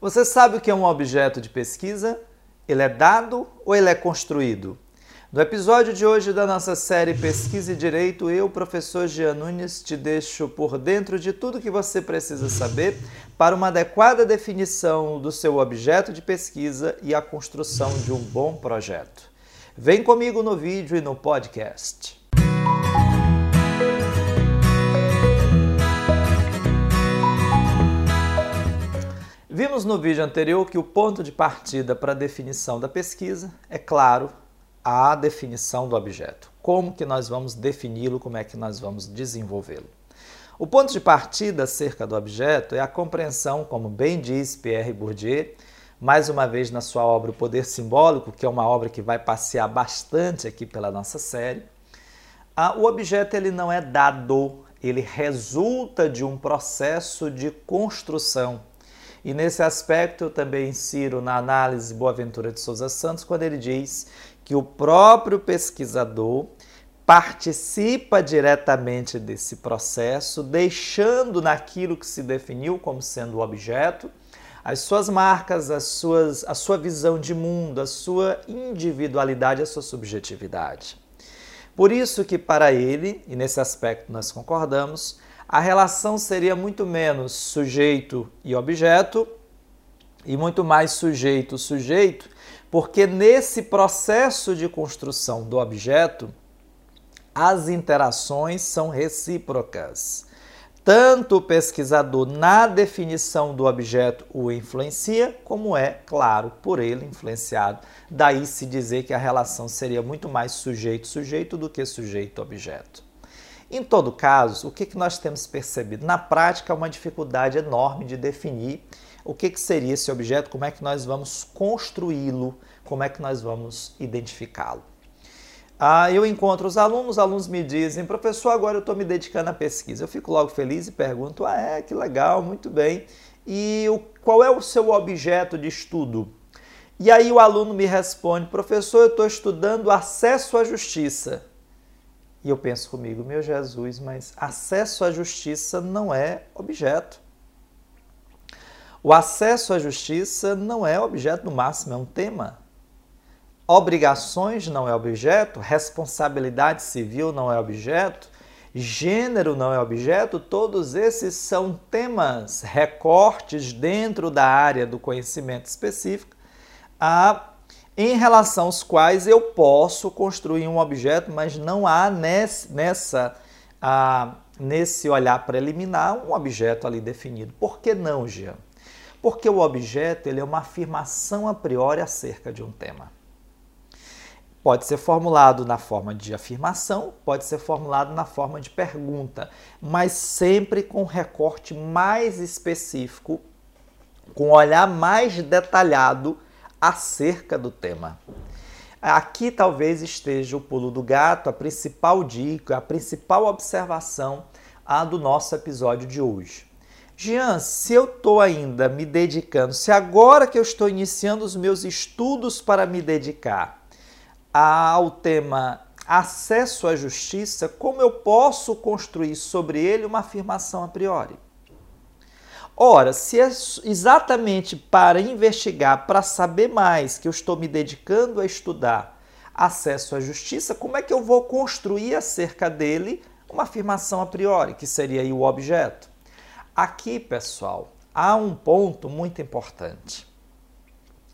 Você sabe o que é um objeto de pesquisa? Ele é dado ou ele é construído? No episódio de hoje da nossa série Pesquisa e Direito, eu, professor Jean Nunes, te deixo por dentro de tudo que você precisa saber para uma adequada definição do seu objeto de pesquisa e a construção de um bom projeto. Vem comigo no vídeo e no podcast. Vimos no vídeo anterior que o ponto de partida para a definição da pesquisa é, claro, a definição do objeto. Como que nós vamos defini-lo, como é que nós vamos desenvolvê-lo. O ponto de partida acerca do objeto é a compreensão, como bem diz Pierre Bourdieu, mais uma vez na sua obra O Poder Simbólico, que é uma obra que vai passear bastante aqui pela nossa série. O objeto ele não é dado, ele resulta de um processo de construção e nesse aspecto eu também insiro na análise Boaventura de Souza Santos, quando ele diz que o próprio pesquisador participa diretamente desse processo, deixando naquilo que se definiu como sendo o objeto as suas marcas, as suas, a sua visão de mundo, a sua individualidade, a sua subjetividade. Por isso que para ele, e nesse aspecto nós concordamos, a relação seria muito menos sujeito e objeto e muito mais sujeito-sujeito, porque nesse processo de construção do objeto, as interações são recíprocas. Tanto o pesquisador, na definição do objeto, o influencia, como é, claro, por ele influenciado. Daí se dizer que a relação seria muito mais sujeito-sujeito do que sujeito-objeto. Em todo caso, o que, nós temos percebido? Na prática, uma dificuldade enorme de definir o que, que seria esse objeto, como é que nós vamos construí-lo, como é que nós vamos identificá-lo. Ah, eu encontro os alunos, os alunos me dizem, professor, agora eu estou me dedicando à pesquisa. Eu fico logo feliz e pergunto, ah, é, que legal, muito bem. E o, qual é o seu objeto de estudo? E aí o aluno me responde, professor, eu estou estudando acesso à justiça. E eu penso comigo, meu Jesus, mas acesso à justiça não é objeto. O acesso à justiça não é objeto no máximo, é um tema. Obrigações não é objeto, responsabilidade civil não é objeto, gênero não é objeto, todos esses são temas, recortes dentro da área do conhecimento específico a em relação aos quais eu posso construir um objeto, mas não há nesse, nessa, ah, nesse olhar preliminar um objeto ali definido. Por que não, Jean? Porque o objeto ele é uma afirmação a priori acerca de um tema. Pode ser formulado na forma de afirmação, pode ser formulado na forma de pergunta, mas sempre com recorte mais específico, com olhar mais detalhado acerca do tema. Aqui talvez esteja o pulo do gato, a principal dica, a principal observação a do nosso episódio de hoje. Jean, se eu estou ainda me dedicando, se agora que eu estou iniciando os meus estudos para me dedicar ao tema acesso à justiça, como eu posso construir sobre ele uma afirmação a priori? Ora, se é exatamente para investigar, para saber mais, que eu estou me dedicando a estudar acesso à justiça, como é que eu vou construir acerca dele uma afirmação a priori, que seria o objeto? Aqui, pessoal, há um ponto muito importante.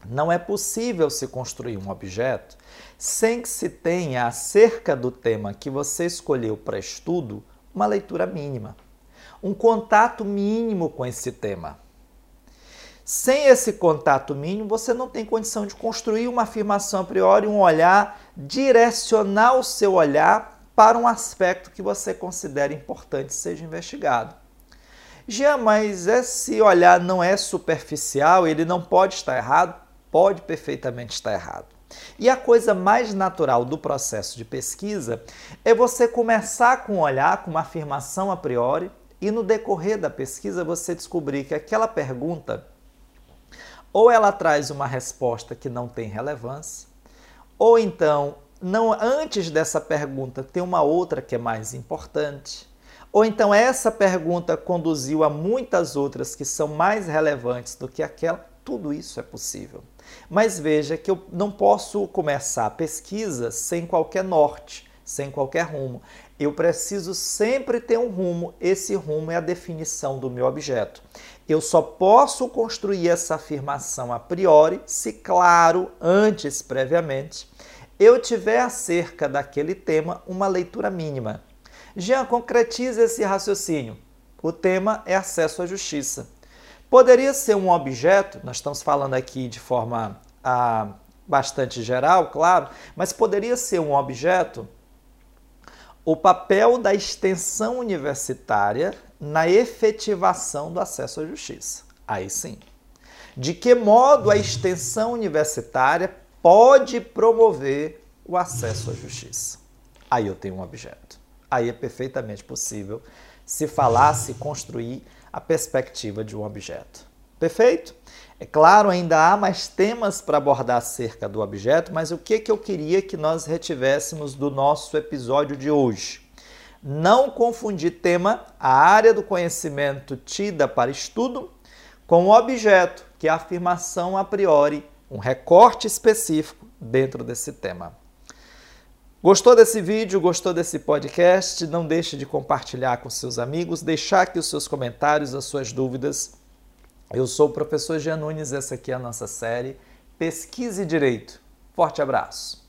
Não é possível se construir um objeto sem que se tenha acerca do tema que você escolheu para estudo uma leitura mínima um contato mínimo com esse tema. Sem esse contato mínimo, você não tem condição de construir uma afirmação a priori, um olhar, direcionar o seu olhar para um aspecto que você considera importante seja investigado. Já, mas esse olhar não é superficial, ele não pode estar errado? Pode perfeitamente estar errado. E a coisa mais natural do processo de pesquisa é você começar com um olhar, com uma afirmação a priori, e no decorrer da pesquisa você descobrir que aquela pergunta ou ela traz uma resposta que não tem relevância, ou então não antes dessa pergunta tem uma outra que é mais importante, ou então essa pergunta conduziu a muitas outras que são mais relevantes do que aquela, Tudo isso é possível. Mas veja que eu não posso começar a pesquisa sem qualquer norte, sem qualquer rumo. Eu preciso sempre ter um rumo. Esse rumo é a definição do meu objeto. Eu só posso construir essa afirmação a priori se, claro, antes, previamente, eu tiver acerca daquele tema uma leitura mínima. Jean, concretize esse raciocínio. O tema é acesso à justiça. Poderia ser um objeto, nós estamos falando aqui de forma ah, bastante geral, claro, mas poderia ser um objeto o papel da extensão universitária na efetivação do acesso à justiça. Aí sim. De que modo a extensão universitária pode promover o acesso à justiça? Aí eu tenho um objeto. Aí é perfeitamente possível se falar, se construir a perspectiva de um objeto. Perfeito? É claro, ainda há mais temas para abordar acerca do objeto, mas o que, que eu queria que nós retivéssemos do nosso episódio de hoje? Não confundir tema, a área do conhecimento tida para estudo, com o objeto, que é a afirmação a priori, um recorte específico dentro desse tema. Gostou desse vídeo? Gostou desse podcast? Não deixe de compartilhar com seus amigos, deixar aqui os seus comentários, as suas dúvidas. Eu sou o professor Jean Nunes, essa aqui é a nossa série Pesquise Direito. Forte abraço!